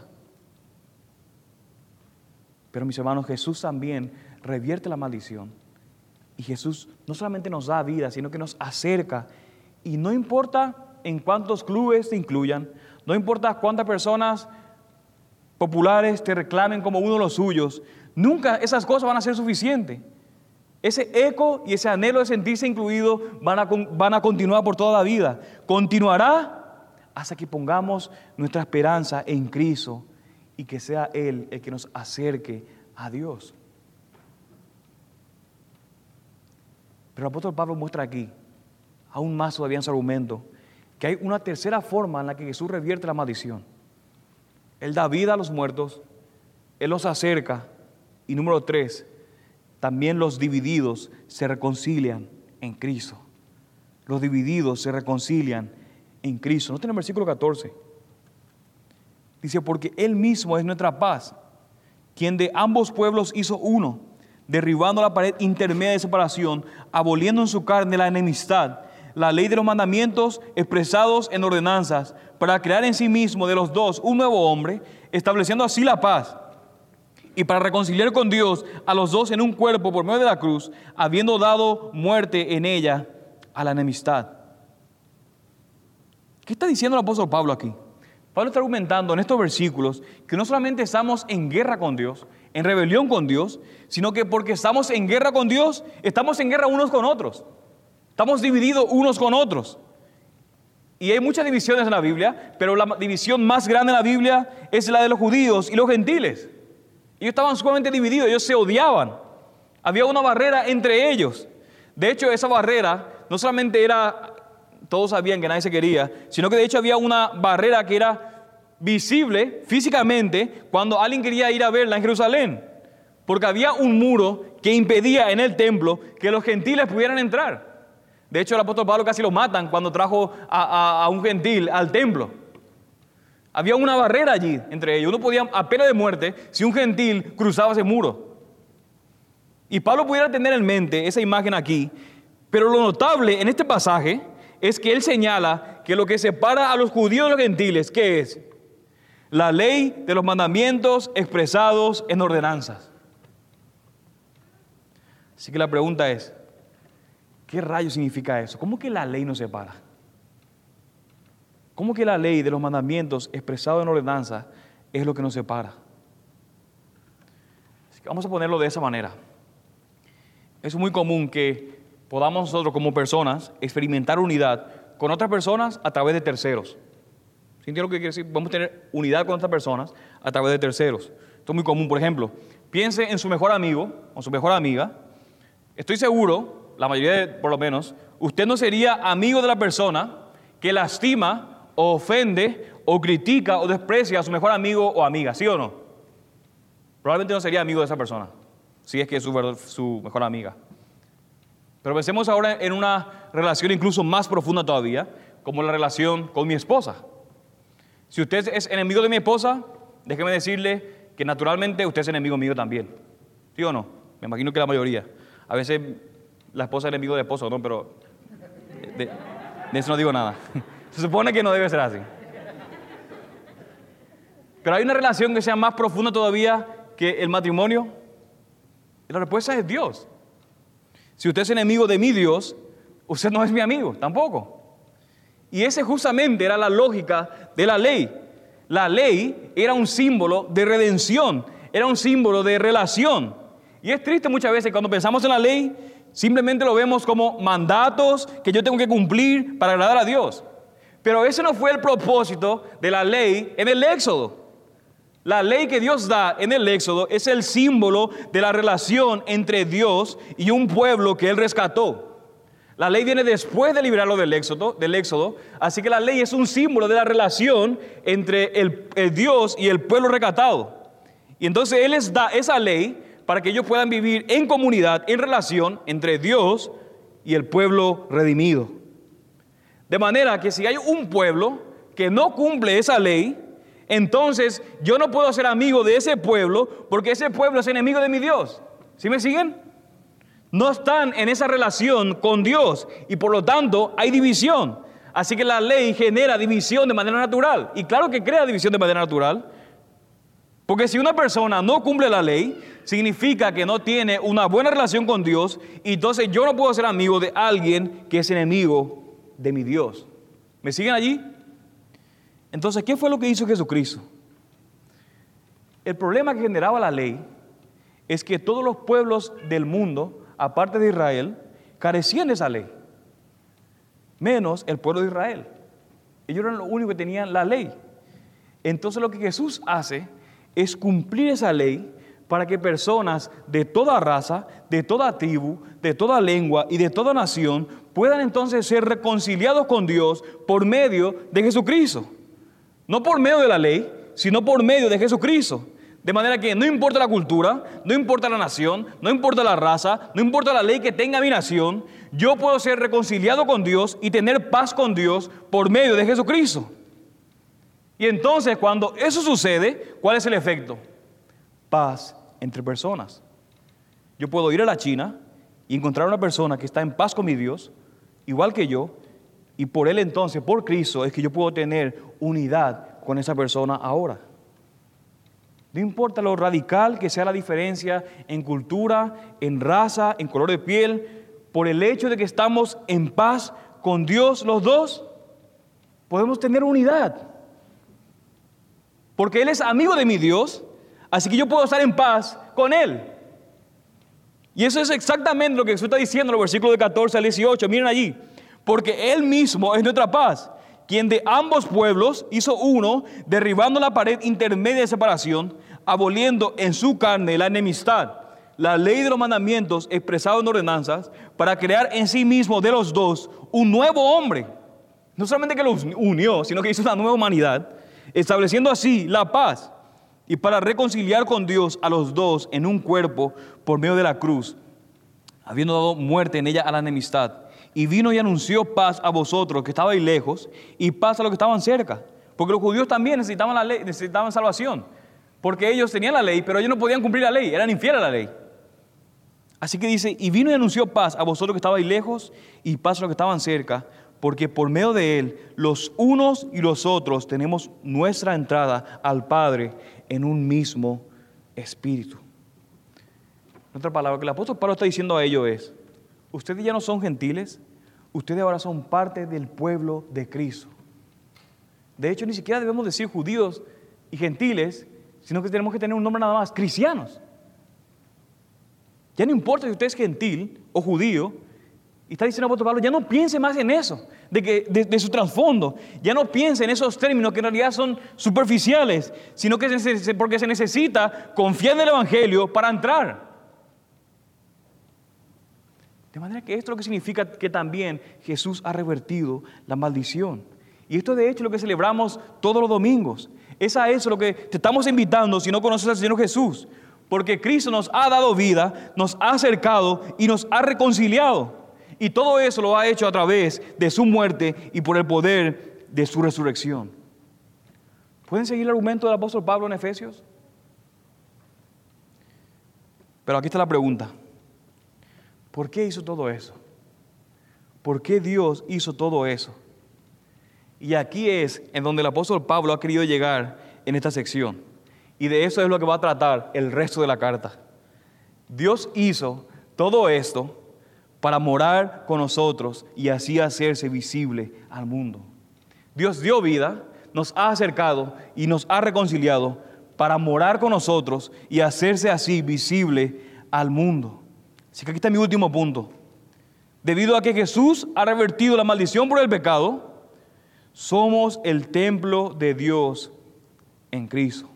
Speaker 1: Pero mis hermanos, Jesús también revierte la maldición. Y Jesús no solamente nos da vida, sino que nos acerca. Y no importa en cuántos clubes te incluyan, no importa cuántas personas populares te reclamen como uno de los suyos, nunca esas cosas van a ser suficientes. Ese eco y ese anhelo de sentirse incluido van a, van a continuar por toda la vida. Continuará hasta que pongamos nuestra esperanza en Cristo y que sea Él el que nos acerque a Dios. Pero el apóstol Pablo muestra aquí, aún más todavía en su argumento, que hay una tercera forma en la que Jesús revierte la maldición. Él da vida a los muertos, Él los acerca y número tres, también los divididos se reconcilian en Cristo. Los divididos se reconcilian en Cristo. ¿No tiene el versículo 14? Dice, porque Él mismo es nuestra paz, quien de ambos pueblos hizo uno, derribando la pared intermedia de separación, aboliendo en su carne la enemistad, la ley de los mandamientos expresados en ordenanzas, para crear en sí mismo de los dos un nuevo hombre, estableciendo así la paz, y para reconciliar con Dios a los dos en un cuerpo por medio de la cruz, habiendo dado muerte en ella a la enemistad. ¿Qué está diciendo el apóstol Pablo aquí? Pablo está argumentando en estos versículos que no solamente estamos en guerra con Dios, en rebelión con Dios, sino que porque estamos en guerra con Dios, estamos en guerra unos con otros. Estamos divididos unos con otros. Y hay muchas divisiones en la Biblia, pero la división más grande en la Biblia es la de los judíos y los gentiles. Ellos estaban sumamente divididos, ellos se odiaban. Había una barrera entre ellos. De hecho, esa barrera no solamente era todos sabían que nadie se quería, sino que de hecho había una barrera que era visible físicamente cuando alguien quería ir a verla en Jerusalén, porque había un muro que impedía en el templo que los gentiles pudieran entrar. De hecho, el apóstol Pablo casi lo matan cuando trajo a, un gentil al templo. Había una barrera allí entre ellos. Uno podía, a pena de muerte, si un gentil cruzaba ese muro. Y Pablo pudiera tener en mente esa imagen aquí, pero lo notable en este pasaje es que él señala que lo que separa a los judíos de los gentiles, ¿qué es? La ley de los mandamientos expresados en ordenanzas. Así que la pregunta es, ¿qué rayo significa eso? ¿Cómo que la ley nos separa? ¿Cómo que la ley de los mandamientos expresados en ordenanzas es lo que nos separa? Así que vamos a ponerlo de esa manera. Es muy común que podamos nosotros como personas experimentar unidad con otras personas a través de terceros. ¿Sí lo que quiere decir? Vamos a tener unidad con otras personas a través de terceros. Esto es muy común. Por ejemplo, piense en su mejor amigo o su mejor amiga. Estoy seguro, la mayoría de, por lo menos, usted no sería amigo de la persona que lastima o ofende o critica o desprecia a su mejor amigo o amiga, ¿sí o no? Probablemente no sería amigo de esa persona, si es que es su mejor amiga. Pero pensemos ahora en una relación incluso más profunda todavía, como la relación con mi esposa. Si usted es enemigo de mi esposa, déjeme decirle que naturalmente usted es enemigo mío también. ¿Sí o no? Me imagino que la mayoría. A veces la esposa es enemigo del esposo, ¿no? Pero de, eso no digo nada. Se supone que no debe ser así. Pero hay una relación que sea más profunda todavía que el matrimonio. Y la respuesta es Dios. Si usted es enemigo de mi Dios, usted no es mi amigo, tampoco. Y ese justamente era la lógica de la ley. La ley era un símbolo de redención, era un símbolo de relación. Y es triste muchas veces cuando pensamos en la ley, simplemente lo vemos como mandatos que yo tengo que cumplir para agradar a Dios. Pero ese no fue el propósito de la ley en el Éxodo. La ley que Dios da en el Éxodo es el símbolo de la relación entre Dios y un pueblo que Él rescató. La ley viene después de liberarlo del éxodo, del éxodo, así que la ley es un símbolo de la relación entre el, Dios y el pueblo rescatado. Y entonces Él les da esa ley para que ellos puedan vivir en comunidad, en relación entre Dios y el pueblo redimido. De manera que si hay un pueblo que no cumple esa ley, entonces yo no puedo ser amigo de ese pueblo porque ese pueblo es enemigo de mi Dios. ¿Sí me siguen? No están en esa relación con Dios y por lo tanto hay división. Así que la ley genera división de manera natural. Y claro que crea división de manera natural. Porque si una persona no cumple la ley, significa que no tiene una buena relación con Dios y entonces yo no puedo ser amigo de alguien que es enemigo de mi Dios. ¿Me siguen allí? Entonces, ¿qué fue lo que hizo Jesucristo? El problema que generaba la ley es que todos los pueblos del mundo, aparte de Israel, carecían de esa ley, menos el pueblo de Israel. Ellos eran los únicos que tenían la ley. Entonces lo que Jesús hace es cumplir esa ley para que personas de toda raza, de toda tribu, de toda lengua y de toda nación puedan entonces ser reconciliados con Dios por medio de Jesucristo. No por medio de la ley, sino por medio de Jesucristo. De manera que no importa la cultura, no importa la nación, no importa la raza, no importa la ley que tenga mi nación, yo puedo ser reconciliado con Dios y tener paz con Dios por medio de Jesucristo. Y entonces cuando eso sucede, ¿cuál es el efecto? Paz entre personas. Yo puedo ir a la China y encontrar una persona que está en paz con mi Dios, igual que yo, y por Él entonces, por Cristo, es que yo puedo tener unidad con esa persona ahora. No importa lo radical que sea la diferencia en cultura, en raza, en color de piel, por el hecho de que estamos en paz con Dios los dos, podemos tener unidad. Porque Él es amigo de mi Dios, así que yo puedo estar en paz con Él. Y eso es exactamente lo que Jesús está diciendo en los versículos de 14 al 18. Miren allí porque Él mismo es nuestra paz, quien de ambos pueblos hizo uno, derribando la pared intermedia de separación, aboliendo en su carne la enemistad, la ley de los mandamientos expresado en ordenanzas, para crear en sí mismo de los dos un nuevo hombre. No solamente que los unió, sino que hizo una nueva humanidad, estableciendo así la paz y para reconciliar con Dios a los dos en un cuerpo por medio de la cruz, habiendo dado muerte en ella a la enemistad y vino y anunció paz a vosotros que estabais lejos y paz a los que estaban cerca. Porque los judíos también necesitaban, la ley, necesitaban salvación. Porque ellos tenían la ley, pero ellos no podían cumplir la ley, eran infieles a la ley. Así que dice, y vino y anunció paz a vosotros que estabais lejos y paz a los que estaban cerca, porque por medio de él los unos y los otros tenemos nuestra entrada al Padre en un mismo espíritu. otra palabra que el apóstol Pablo está diciendo a ellos es, ustedes ya no son gentiles, ustedes ahora son parte del pueblo de Cristo. De hecho, ni siquiera debemos decir judíos y gentiles, sino que tenemos que tener un nombre nada más, cristianos. Ya no importa si usted es gentil o judío, y está diciendo apóstol Pablo, ya no piense más en eso, de, que, de, su trasfondo. Ya no piense en esos términos que en realidad son superficiales, sino que porque se necesita confiar en el Evangelio para entrar. De manera que esto es lo que significa que también Jesús ha revertido la maldición. Y esto de hecho es lo que celebramos todos los domingos. Es a eso lo que te estamos invitando si no conoces al Señor Jesús. Porque Cristo nos ha dado vida, nos ha acercado y nos ha reconciliado. Y todo eso lo ha hecho a través de su muerte y por el poder de su resurrección. ¿Pueden seguir el argumento del apóstol Pablo en Efesios? Pero aquí está la pregunta. ¿Por qué hizo todo eso? ¿Por qué Dios hizo todo eso? Y aquí es en donde el apóstol Pablo ha querido llegar en esta sección. Y de eso es lo que va a tratar el resto de la carta. Dios hizo todo esto para morar con nosotros y así hacerse visible al mundo. Dios dio vida, nos ha acercado y nos ha reconciliado para morar con nosotros y hacerse así visible al mundo. Así que aquí está mi último punto. Debido a que Jesús ha revertido la maldición por el pecado, somos el templo de Dios en Cristo.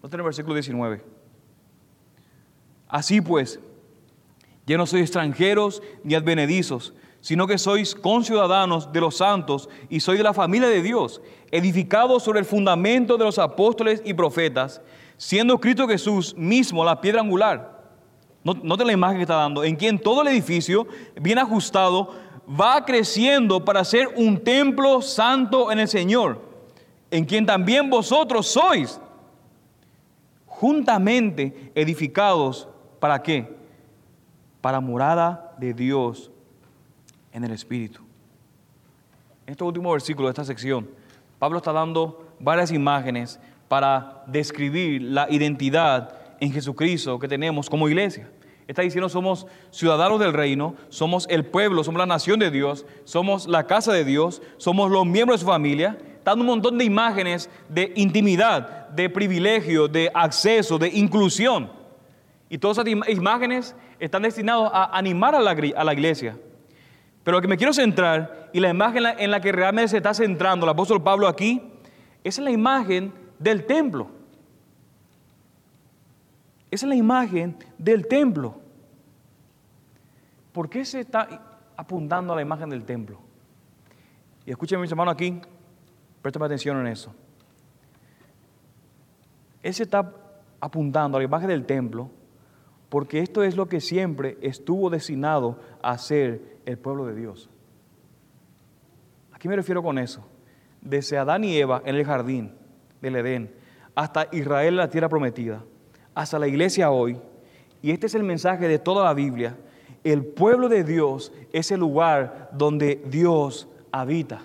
Speaker 1: Noten el versículo 19. Así pues, ya no sois extranjeros ni advenedizos, sino que sois conciudadanos de los santos y sois de la familia de Dios, edificados sobre el fundamento de los apóstoles y profetas, siendo Cristo Jesús mismo la piedra angular. Noten la imagen que está dando, en quien todo el edificio, bien ajustado, va creciendo para ser un templo santo en el Señor, en quien también vosotros sois juntamente edificados, ¿para qué? Para morada de Dios en el Espíritu. En este último versículo de esta sección, Pablo está dando varias imágenes para describir la identidad en Jesucristo que tenemos como iglesia. Está diciendo somos ciudadanos del reino, somos el pueblo, somos la nación de Dios, somos la casa de Dios, somos los miembros de su familia. Dando un montón de imágenes de intimidad, de privilegio, de acceso, de inclusión. Y todas esas imágenes están destinadas a animar a la, la iglesia. Pero lo que me quiero centrar, y la imagen en la, que realmente se está centrando el apóstol Pablo aquí, es la imagen del templo. Esa es la imagen del templo. ¿Por qué se está apuntando a la imagen del templo? Y escuchen mis hermanos aquí, préstame atención en eso. Él se está apuntando a la imagen del templo porque esto es lo que siempre estuvo destinado a ser el pueblo de Dios. ¿A qué me refiero con eso? Desde Adán y Eva en el jardín del Edén hasta Israel en la tierra prometida, hasta la iglesia hoy, y este es el mensaje de toda la Biblia, el pueblo de Dios es el lugar donde Dios habita.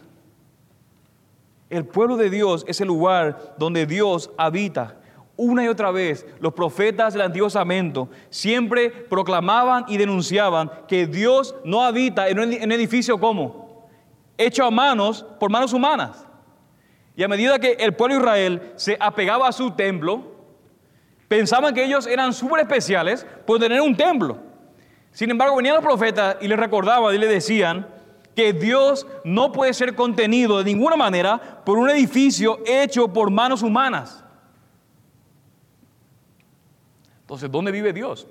Speaker 1: El pueblo de Dios es el lugar donde Dios habita una y otra vez los profetas del Antiguo Testamento siempre proclamaban y denunciaban que Dios no habita en un edificio como hecho a manos por manos humanas. Y a medida que el pueblo de Israel se apegaba a su templo, pensaban que ellos eran súper especiales por tener un templo. Sin embargo, venían los profetas y les recordaban y les decían que Dios no puede ser contenido de ninguna manera por un edificio hecho por manos humanas. Entonces, ¿dónde vive Dios?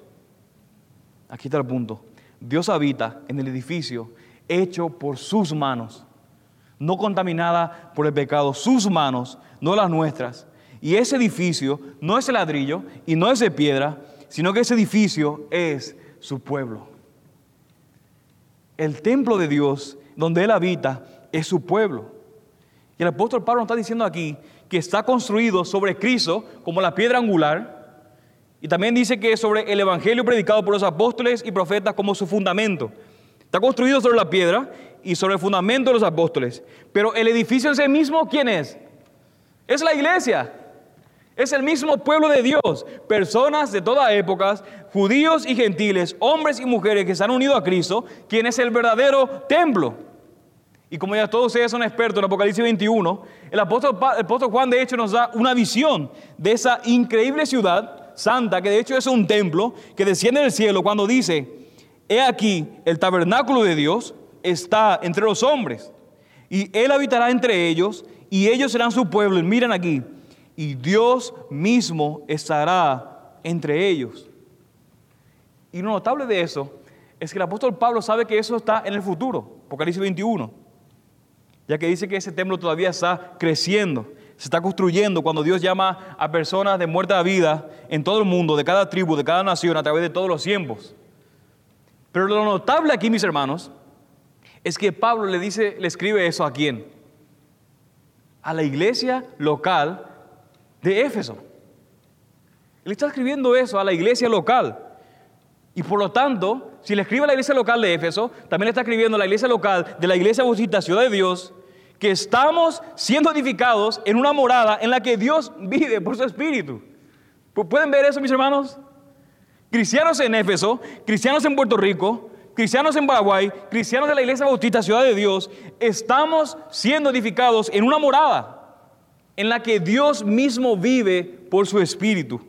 Speaker 1: Aquí está el punto. Dios habita en el edificio hecho por sus manos, no contaminada por el pecado, sus manos, no las nuestras. Y ese edificio no es el ladrillo y no es de piedra, sino que ese edificio es su pueblo. El templo de Dios, donde Él habita, es su pueblo. Y el apóstol Pablo nos está diciendo aquí que está construido sobre Cristo como la piedra angular, y también dice que sobre el Evangelio predicado por los apóstoles y profetas como su fundamento. Está construido sobre la piedra y sobre el fundamento de los apóstoles. Pero el edificio en sí mismo, ¿quién es? Es la iglesia. Es el mismo pueblo de Dios. Personas de todas épocas, judíos y gentiles, hombres y mujeres que se han unido a Cristo, quien es el verdadero templo. Y como ya todos ustedes son expertos en Apocalipsis 21, el apóstol, Juan de hecho nos da una visión de esa increíble ciudad santa, que de hecho es un templo que desciende del cielo cuando dice, he aquí, el tabernáculo de Dios está entre los hombres y Él habitará entre ellos y ellos serán su pueblo. Y miren aquí, y Dios mismo estará entre ellos. Y lo notable de eso es que el apóstol Pablo sabe que eso está en el futuro, Apocalipsis 21, ya que dice que ese templo todavía está creciendo se está construyendo cuando Dios llama a personas de muerte a vida en todo el mundo, de cada tribu, de cada nación, a través de todos los tiempos. Pero lo notable aquí, mis hermanos, es que Pablo le dice, le escribe eso a quién? A la iglesia local de Éfeso. Él está escribiendo eso a la iglesia local. Y por lo tanto, si le escribe a la iglesia local de Éfeso, también le está escribiendo a la iglesia local de la iglesia Bautista Ciudad de Dios, que estamos siendo edificados en una morada en la que Dios vive por su Espíritu. ¿Pueden ver eso, mis hermanos? Cristianos en Éfeso, cristianos en Puerto Rico, cristianos en Paraguay, cristianos de la Iglesia Bautista Ciudad de Dios, estamos siendo edificados en una morada en la que Dios mismo vive por su Espíritu.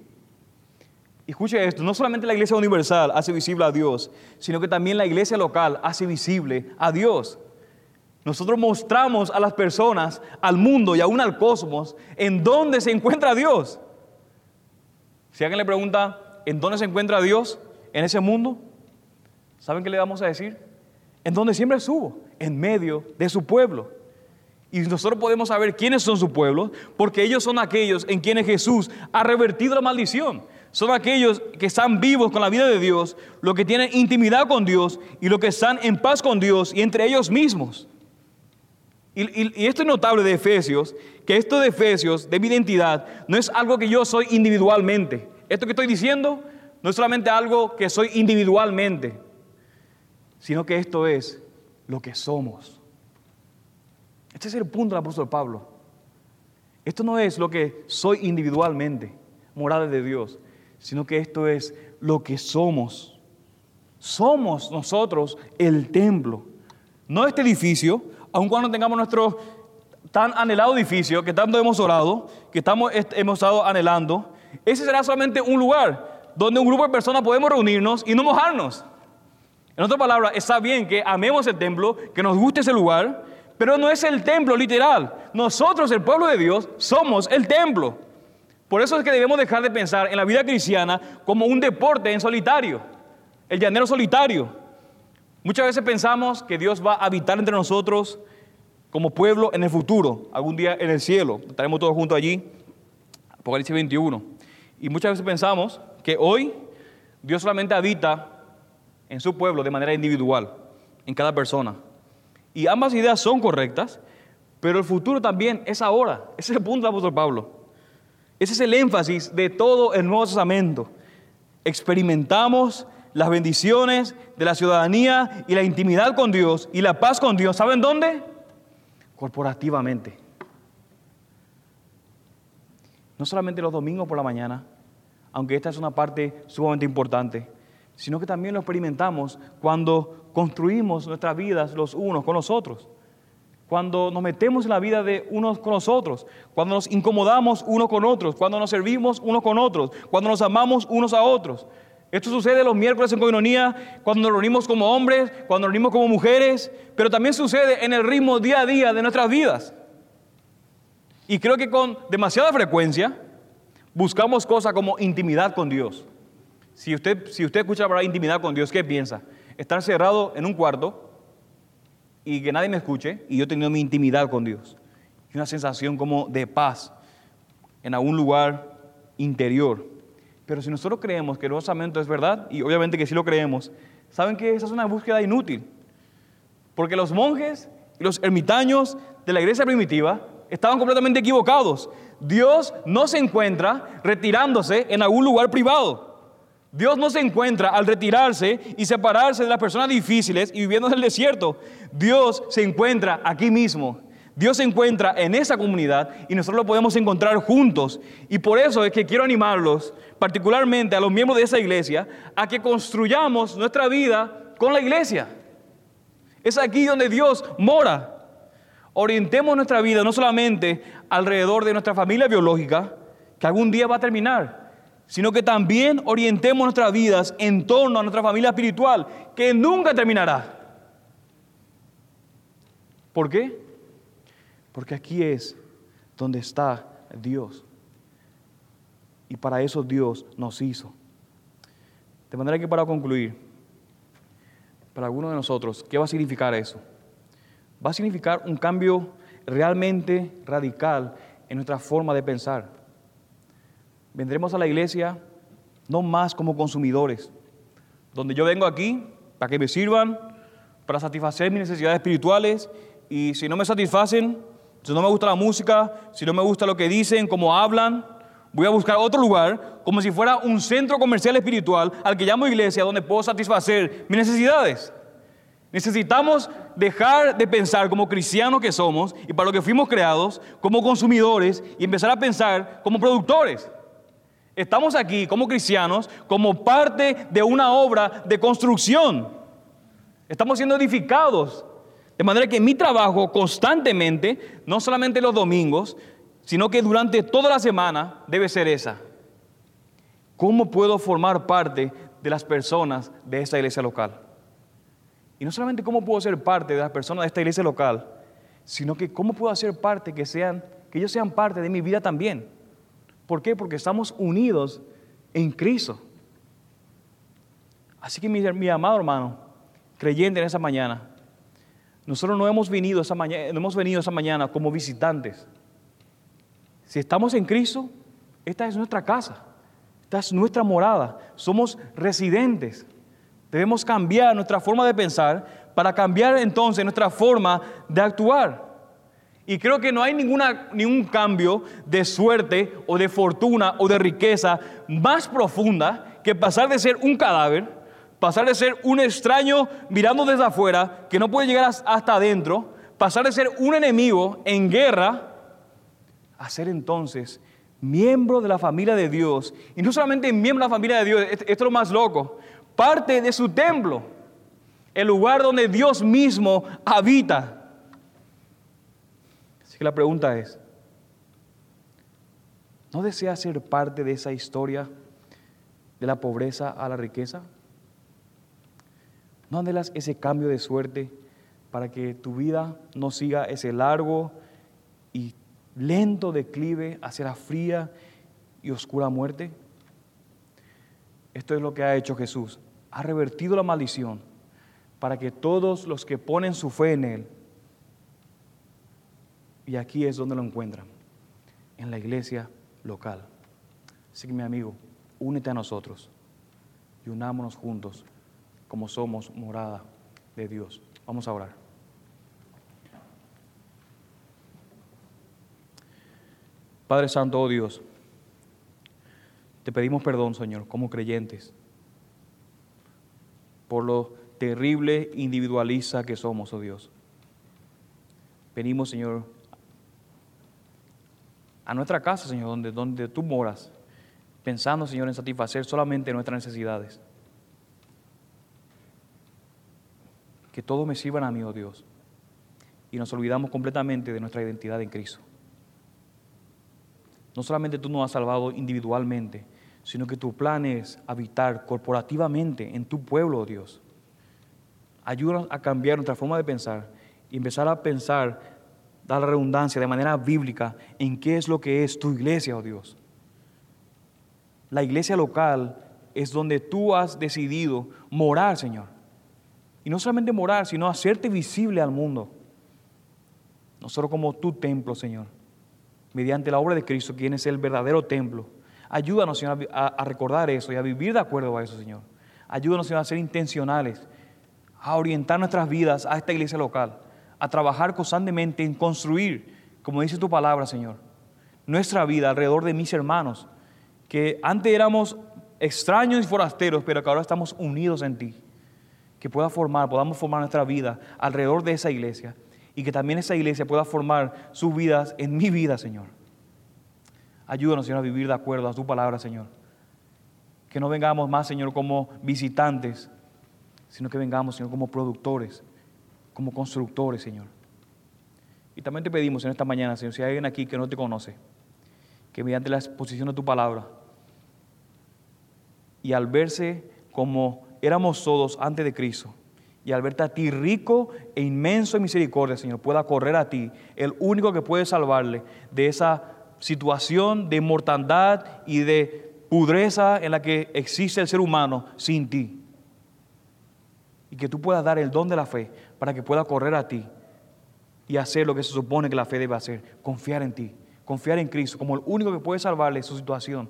Speaker 1: Escuche esto, no solamente la iglesia universal hace visible a Dios, sino que también la iglesia local hace visible a Dios. Nosotros mostramos a las personas, al mundo y aún al cosmos, en dónde se encuentra Dios. Si alguien le pregunta, ¿en dónde se encuentra Dios en ese mundo? ¿Saben qué le vamos a decir? En donde siempre estuvo, en medio de su pueblo. Y nosotros podemos saber quiénes son su pueblo, porque ellos son aquellos en quienes Jesús ha revertido la maldición son aquellos que están vivos con la vida de Dios, los que tienen intimidad con Dios y los que están en paz con Dios y entre ellos mismos. Y, esto es notable de Efesios, que esto de Efesios, de mi identidad, no es algo que yo soy individualmente. Esto que estoy diciendo no es solamente algo que soy individualmente, sino que esto es lo que somos. Este es el punto del apóstol Pablo. Esto no es lo que soy individualmente, morada de Dios sino que esto es lo que somos. Somos nosotros el templo, no este edificio, aun cuando tengamos nuestro tan anhelado edificio que tanto hemos orado, que estamos, hemos estado anhelando, ese será solamente un lugar donde un grupo de personas podemos reunirnos y no mojarnos. En otras palabras, está bien que amemos el templo, que nos guste ese lugar, pero no es el templo literal. Nosotros, el pueblo de Dios, somos el templo. Por eso es que debemos dejar de pensar en la vida cristiana como un deporte en solitario, el llanero solitario. Muchas veces pensamos que Dios va a habitar entre nosotros como pueblo en el futuro, algún día en el cielo. Estaremos todos juntos allí, Apocalipsis 21. Y muchas veces pensamos que hoy Dios solamente habita en su pueblo de manera individual, en cada persona. Y ambas ideas son correctas, pero el futuro también es ahora. Ese es el punto del apóstol Pablo. Ese es el énfasis de todo el Nuevo Testamento. Experimentamos las bendiciones de la ciudadanía y la intimidad con Dios y la paz con Dios. ¿Saben dónde? Corporativamente. No solamente los domingos por la mañana, aunque esta es una parte sumamente importante, sino que también lo experimentamos cuando construimos nuestras vidas los unos con los otros cuando nos metemos en la vida de unos con los otros, cuando nos incomodamos unos con otros, cuando nos servimos unos con otros, cuando nos amamos unos a otros. Esto sucede los miércoles en coinonía, cuando nos reunimos como hombres, cuando nos reunimos como mujeres, pero también sucede en el ritmo día a día de nuestras vidas. Y creo que con demasiada frecuencia buscamos cosas como intimidad con Dios. Si usted, si usted escucha la palabra intimidad con Dios, ¿qué piensa? Estar cerrado en un cuarto, y que nadie me escuche y yo teniendo mi intimidad con Dios. Y una sensación como de paz en algún lugar interior. Pero si nosotros creemos que el Nuevo es verdad, y obviamente que sí lo creemos, ¿saben que esa es una búsqueda inútil? Porque los monjes y los ermitaños de la iglesia primitiva estaban completamente equivocados. Dios no se encuentra retirándose en algún lugar privado. Dios no se encuentra al retirarse y separarse de las personas difíciles y viviendo en el desierto. Dios se encuentra aquí mismo. Dios se encuentra en esa comunidad y nosotros lo podemos encontrar juntos. Y por eso es que quiero animarlos, particularmente a los miembros de esa iglesia, a que construyamos nuestra vida con la iglesia. Es aquí donde Dios mora. Orientemos nuestra vida no solamente alrededor de nuestra familia biológica, que algún día va a terminar, sino que también orientemos nuestras vidas en torno a nuestra familia espiritual, que nunca terminará. ¿Por qué? Porque aquí es donde está Dios. Y para eso Dios nos hizo. De manera que para concluir, para algunos de nosotros, ¿qué va a significar eso? Va a significar un cambio realmente radical en nuestra forma de pensar. Vendremos a la iglesia no más como consumidores, donde yo vengo aquí para que me sirvan, para satisfacer mis necesidades espirituales y si no me satisfacen, si no me gusta la música, si no me gusta lo que dicen, cómo hablan, voy a buscar otro lugar como si fuera un centro comercial espiritual al que llamo iglesia donde puedo satisfacer mis necesidades. Necesitamos dejar de pensar como cristianos que somos y para lo que fuimos creados, como consumidores y empezar a pensar como productores. Estamos aquí como cristianos, como parte de una obra de construcción. Estamos siendo edificados. De manera que mi trabajo constantemente, no solamente los domingos, sino que durante toda la semana debe ser esa. ¿Cómo puedo formar parte de las personas de esta iglesia local? Y no solamente cómo puedo ser parte de las personas de esta iglesia local, sino que cómo puedo hacer parte que sean que ellos sean parte de mi vida también. ¿Por qué? Porque estamos unidos en Cristo. Así que mi, amado hermano, creyente en esa mañana, nosotros no hemos venido esa mañana, no hemos venido esa mañana como visitantes. Si estamos en Cristo, esta es nuestra casa, esta es nuestra morada, somos residentes. Debemos cambiar nuestra forma de pensar para cambiar entonces nuestra forma de actuar. Y creo que no hay ninguna, ningún cambio de suerte o de fortuna o de riqueza más profunda que pasar de ser un cadáver, pasar de ser un extraño mirando desde afuera que no puede llegar hasta adentro, pasar de ser un enemigo en guerra a ser entonces miembro de la familia de Dios. Y no solamente miembro de la familia de Dios, esto es lo más loco, parte de su templo, el lugar donde Dios mismo habita. Que la pregunta es, ¿no deseas ser parte de esa historia de la pobreza a la riqueza? ¿No anhelas ese cambio de suerte para que tu vida no siga ese largo y lento declive hacia la fría y oscura muerte? Esto es lo que ha hecho Jesús. Ha revertido la maldición para que todos los que ponen su fe en Él, y aquí es donde lo encuentran, en la iglesia local. Así que mi amigo, únete a nosotros y unámonos juntos como somos morada de Dios. Vamos a orar. Padre Santo, oh Dios, te pedimos perdón, Señor, como creyentes, por lo terrible individualiza que somos, oh Dios. Venimos, Señor, a nuestra casa, Señor, donde, donde tú moras, pensando, Señor, en satisfacer solamente nuestras necesidades. Que todo me sirvan a mí, oh Dios. Y nos olvidamos completamente de nuestra identidad en Cristo. No solamente tú nos has salvado individualmente, sino que tu plan es habitar corporativamente en tu pueblo, oh Dios. Ayúdanos a cambiar nuestra forma de pensar y empezar a pensar, dar la redundancia de manera bíblica en qué es lo que es tu iglesia, oh Dios. La iglesia local es donde tú has decidido morar, Señor. Y no solamente morar, sino hacerte visible al mundo. Nosotros como tu templo, Señor mediante la obra de Cristo, quien es el verdadero templo. Ayúdanos, Señor, a, recordar eso y a vivir de acuerdo a eso, Señor. Ayúdanos, Señor, a ser intencionales, a orientar nuestras vidas a esta iglesia local, a trabajar constantemente en construir, como dice tu palabra, Señor, nuestra vida alrededor de mis hermanos, que antes éramos extraños y forasteros, pero que ahora estamos unidos en ti. Que pueda formar, podamos formar nuestra vida alrededor de esa iglesia y que también esa iglesia pueda formar sus vidas en mi vida, Señor. Ayúdanos, Señor, a vivir de acuerdo a tu palabra, Señor. Que no vengamos más, Señor, como visitantes, sino que vengamos, Señor, como productores, como constructores, Señor. Y también te pedimos en esta mañana, Señor, si hay alguien aquí que no te conoce, que mediante la exposición de tu palabra y al verse como éramos todos antes de Cristo, y al verte a ti rico e inmenso en misericordia, Señor, pueda correr a ti, el único que puede salvarle de esa situación de mortandad y de pudreza en la que existe el ser humano sin ti. Y que tú puedas dar el don de la fe para que pueda correr a ti y hacer lo que se supone que la fe debe hacer, confiar en ti, confiar en Cristo como el único que puede salvarle su situación.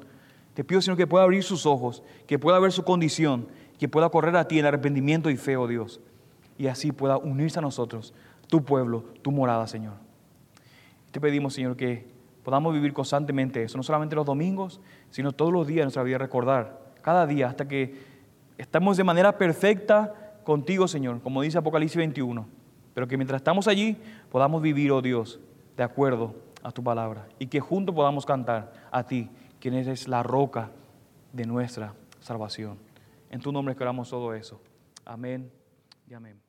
Speaker 1: Te pido, Señor, que pueda abrir sus ojos, que pueda ver su condición que pueda correr a ti en arrepentimiento y fe, oh Dios, y así pueda unirse a nosotros, tu pueblo, tu morada, Señor. Te pedimos, Señor, que podamos vivir constantemente eso, no solamente los domingos, sino todos los días de nuestra vida, recordar, cada día, hasta que estamos de manera perfecta contigo, Señor, como dice Apocalipsis 21, pero que mientras estamos allí podamos vivir, oh Dios, de acuerdo a tu palabra, y que juntos podamos cantar a ti, quien eres la roca de nuestra salvación. En tu nombre esperamos todo eso. Amén y amén.